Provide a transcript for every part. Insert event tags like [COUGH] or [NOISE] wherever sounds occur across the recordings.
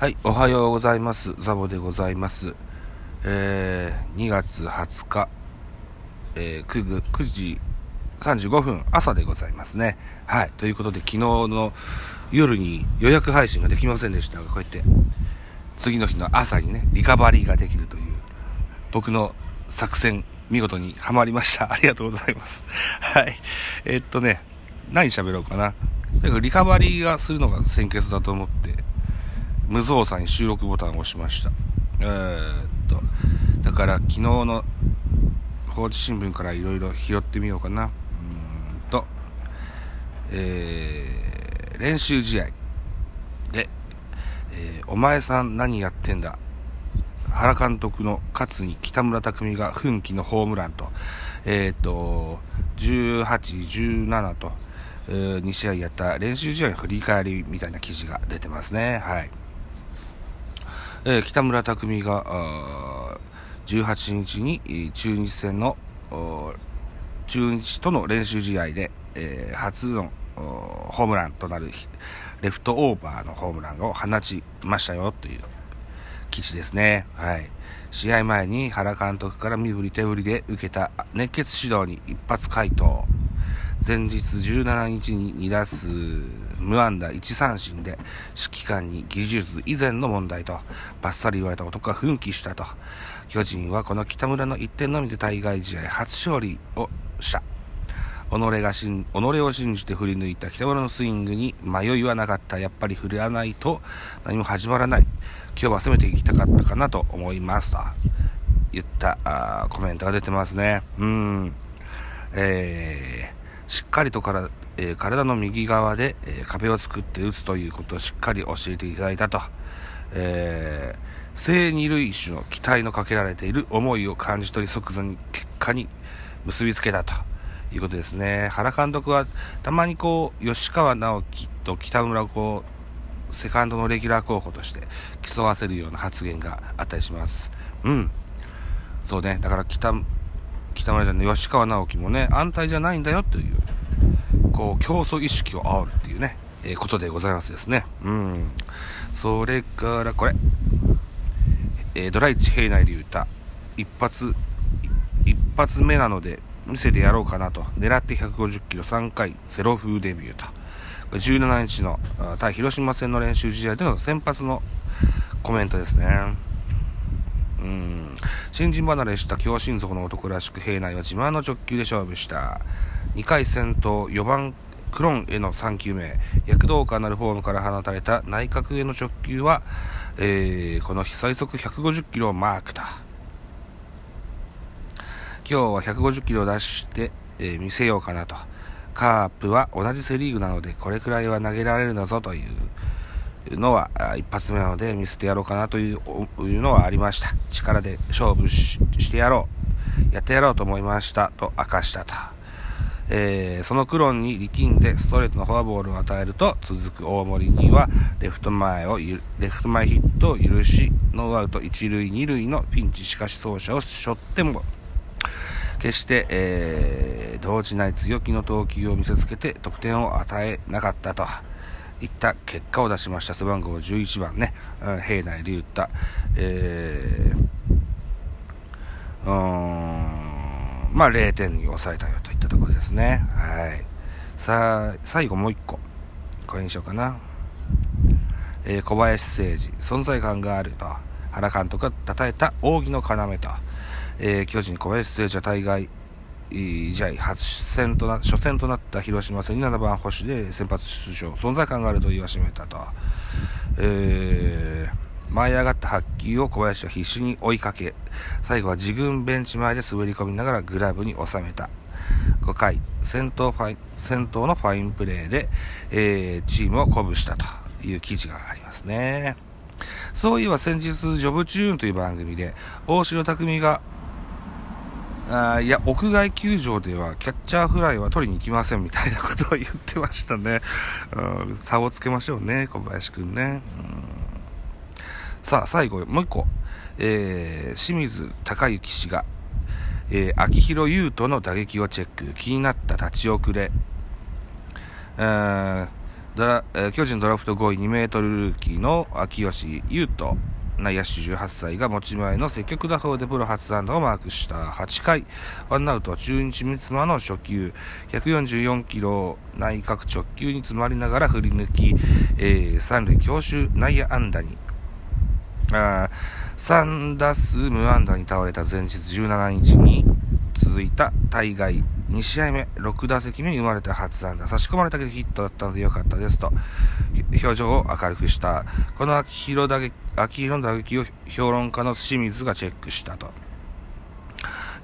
はい、おはようございます。ザボでございます。えー、2月20日、えー、9, 9時35分、朝でございますね。はい、ということで、昨日の夜に予約配信ができませんでしたが、こうやって、次の日の朝にね、リカバリーができるという、僕の作戦、見事にはまりました。[LAUGHS] ありがとうございます。はい。えーっとね、何喋ろうかな。とにかくリカバリーがするのが先決だと思って、無造作に収録ボタンを押しました。えー、っと、だから昨日の報知新聞からいろいろ拾ってみようかな。うんと、えー、練習試合で、えーお前さん何やってんだ？原監督の勝に北村匠海が奮起のホームランと、えーと、18、17と、え2試合やった練習試合の振り返りみたいな記事が出てますね。はい。えー北村匠海が18日に中日戦の中日との練習試合で、えー初のホームランとなるレフトオーバーのホームランを放ちましたよという記事ですね。はい。試合前に原監督から身振り手振りで受けた熱血指導に一発回答。前日17日に2打数無安打1三振で指揮官に技術以前の問題とバッサリ言われた男が奮起したと。巨人はこの北村の1点のみで対外試合初勝利をした。己がしん己を信じて振り抜いた北村のスイングに迷いはなかった。やっぱり振らないと何も始まらない。今日は攻めていきたかったかなと思いますと言ったあコメントが出てますね。うん。えー。しっかりとから、えー体の右側で、えー壁を作って打つということをしっかり教えていただいたと、えー正二塁手の期待のかけられている思いを感じ取り即座に結果に結びつけたと。いうことですね。原監督はたまにこう吉川直樹と北村をこうセカンドのレギュラー候補として競わせるような発言があったりします。うん。そうね。だから北村じゃん吉川直樹もね安泰じゃないんだよというこう競争意識を煽るっていうね、えーことでございますですね。うん。それからこれ、えードライチ平内龍太一発一発目なので見せてやろうかなと。狙って150キロ3回セロ風デビューと。17日の対広島戦の練習試合での先発のコメントですね。うん新人離れした強心臓の男らしく平内は自慢の直球で勝負した。2回戦と4番クロンへの3球目。躍動感のあるフォームから放たれた内角への直球は、えーこの日最速150キロをマークだ。今日は150キロを出して、えー見せようかなと。カープは同じセ・リーグなのでこれくらいは投げられるんだぞという。のは一発目なので見せてやろうかなというのはありました。力で勝負ししてやろう。やってやろうと思いました。と明かしたと、えーそのクロンに力んでストレートのフォアボールを与えると続く大森にはレフト前をレフト前ヒットを許しノーアウト一塁二塁のピンチ。しかし走者を背負っても決して、えー動じない強気の投球を見せつけて得点を与えなかったと。いった結果を出しました。背番号11番ね、うん平内龍太、えーうんまあ0点に抑えたよといったところですね。はい。さあ最後もう一個。これにしようかな。えー小林誠司存在感があると。原監督が称えた扇の要と、えー巨人小林誠司は対外えー試合初戦とな初戦となった広島戦に7番星で先発出場存在感があると言わしめたと、えー舞い上がった発球を小林は必死に追いかけ最後は自軍ベンチ前で滑り込みながらグラブに収めた。5回先頭ファイ先頭のファインプレーで、えーチームを鼓舞したという記事がありますね。そういえば先日「ジョブチューン」という番組で大城匠があいや、屋外球場ではキャッチャーフライは取りに行きませんみたいなことを言ってましたね。[LAUGHS] うん差をつけましょうね、小林くんね。さあ、最後、もう一個。えー清水隆之氏が、えー秋広優斗の打撃をチェック。気になった立ち遅れ。うーんドラ、えー、巨人ドラフト5位2メートルルーキーの秋吉優斗内野手18歳が持ち前の積極打法でプロ初安打をマークした。8回、ワンアウト。中日三つ間の初球、144キロ。内角直球に詰まりながら振り抜き、えー、三塁強襲。内野安打に、あ3打数無安打に倒れた前日17日に。続いた大概2試合目、6打席目に生まれた初安打、差し込まれたけどヒットだったので良かったですと、表情を明るくした。この秋広打撃秋広の打撃を評論家の清水がチェックしたと。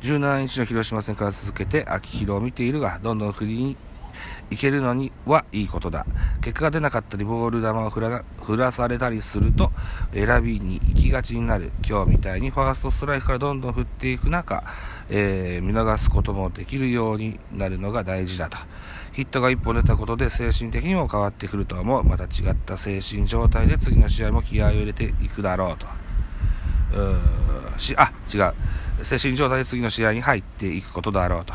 17日の広島戦から続けて秋広を見ているが、どんどん振りにいけるのにはいいことだ。結果が出なかったり、ボール球を振らされたりすると、選びに行きがちになる。今日みたいにファーストストライクからどんどん振っていく中、えー、見逃すこともできるようになるのが大事だと。ヒットが1本出たことで精神的にも変わってくるとは思う。また違った精神状態で次の試合も気合を入れていくだろうと。うしあ、違う。精神状態で次の試合に入っていくことだろうと。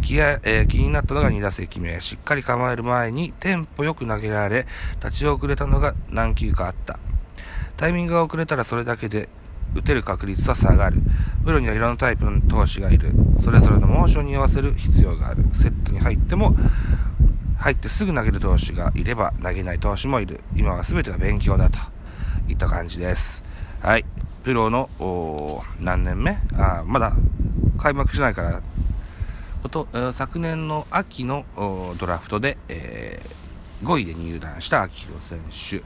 気合えー、気になったのが2打席目。しっかり構える前にテンポよく投げられ、立ち遅れたのが何球かあった。タイミングが遅れたらそれだけで打てる確率は下がる。プロにはいろんなタイプの投手がいる。それぞれのモーションに合わせる必要がある。セットに入っても、入ってすぐ投げる投手がいれば投げない投手もいる。今は全てが勉強だといった感じです。はい。プロの何年目？あまだ開幕しないからこと、昨年の秋のドラフトで、えー、5位で入団した秋広選手。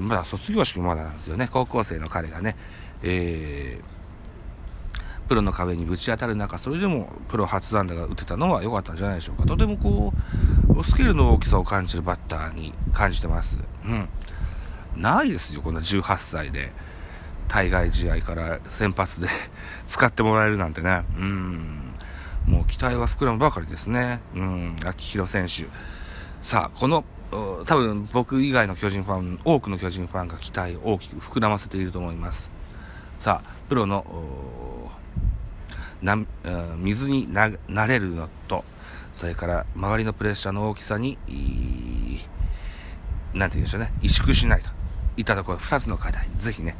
まだ卒業式もまだなんですよね。高校生の彼がね。えー、プロの壁にぶち当たる中、それでもプロ初安打が打てたのは良かったんじゃないでしょうか。とてもこう、スケールの大きさを感じるバッターに感じてます。うん。ないですよ、こんな18歳で。対外試合から先発で [LAUGHS] 使ってもらえるなんてね。うん。もう期待は膨らむばかりですね。うん。秋広選手。さあ、この多分僕以外の巨人ファン、多くの巨人ファンが期待を大きく膨らませていると思います。さあ、プロの、な水になれるのと、それから周りのプレッシャーの大きさに、なんて言うんでしょうね、萎縮しないといったところ、2つの課題、ぜひね、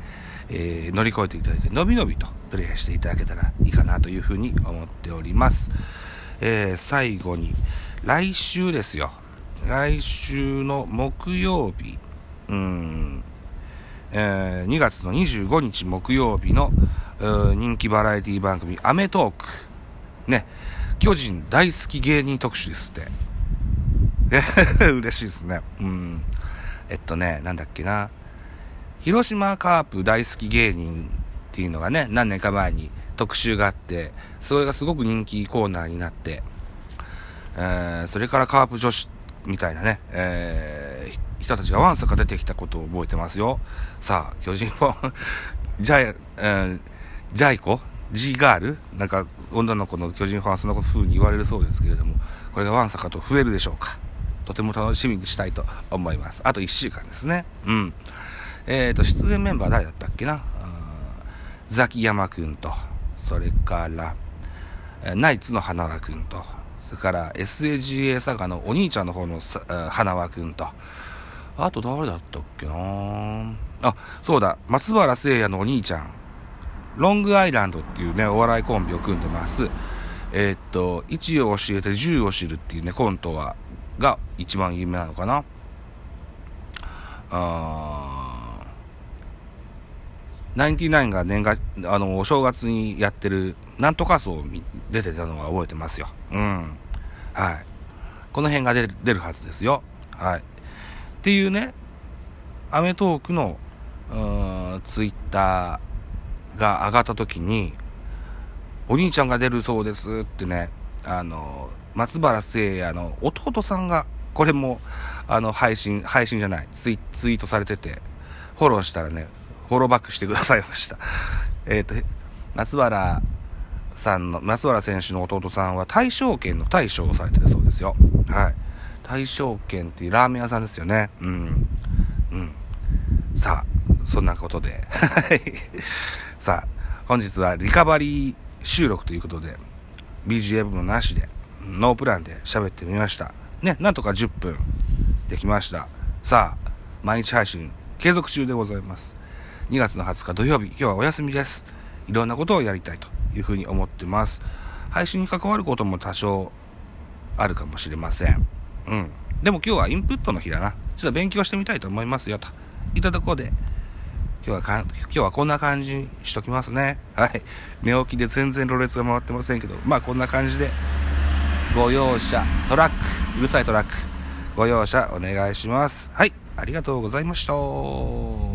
えー、乗り越えていただいて、のびのびとプレイしていただけたらいいかなというふうに思っております。えー、最後に、来週ですよ。来週の木曜日、うん、えー、2月の25日木曜日の、人気バラエティ番組、アメトーク。ね、巨人大好き芸人特集ですって。え、[LAUGHS] 嬉しいですね。うん。えっとね、なんだっけな。広島カープ大好き芸人っていうのがね、何年か前に特集があって、それがすごく人気コーナーになって、えー、それからカープ女子みたいなね、えー、人たちがわんさか出てきたことを覚えてますよ。さあ、巨人ファン、ジャイ、えー、ジャイコ ?G ガール？なんか、女の子の巨人ファンはそんな風に言われるそうですけれども、これがわんさかと増えるでしょうか？とても楽しみにしたいと思います。あと1週間ですね。うん。えっ、ー、と、出演メンバー誰だったっけな？ザキヤマくんと、それから、ナイツの花輪くんと、それから SAGA 佐賀のお兄ちゃんの方の花輪くんと、あと誰だったっけなあ、そうだ、松原聖也のお兄ちゃん。ロングアイランドっていうね、お笑いコンビを組んでます。えー、っと、1を教えて10を知るっていうね、コントは、が一番有名なのかな。あー、ナインティナインが年が、あの、お正月にやってる、なんとか層出てたのは覚えてますよ。うん。はい。この辺が出る出るはずですよ。はい。っていうね、アメトークの、うんツイッターが上がった時に、お兄ちゃんが出るそうですってね、あの、松原聖也の弟さんが、これも、あの、配信、配信じゃない、ツイツイートされてて、フォローしたらね、フォローバックしてくださいました。えっ、と、松原さんの、松原選手の弟さんは大将権の大将をされてるそうですよ。はい。大将権っていうラーメン屋さんですよね。うん。うん。さあ、そんなことで。はいさあ、本日はリカバリー収録ということで、BGM もなしで、ノープランで喋ってみました。ね、なんとか10分できました。さあ、毎日配信継続中でございます。2月の20日土曜日、今日はお休みです。いろんなことをやりたいというふうに思ってます。配信に関わることも多少あるかもしれません。うん。でも今日はインプットの日だな。ちょっと勉強してみたいと思いますよと。いったところで、今日はか今日はこんな感じにしときますね。はい。寝起きで全然ろれつが回ってませんけど、まあこんな感じで、ご容赦、トラック、うるさいトラック、ご容赦お願いします。はい。ありがとうございました。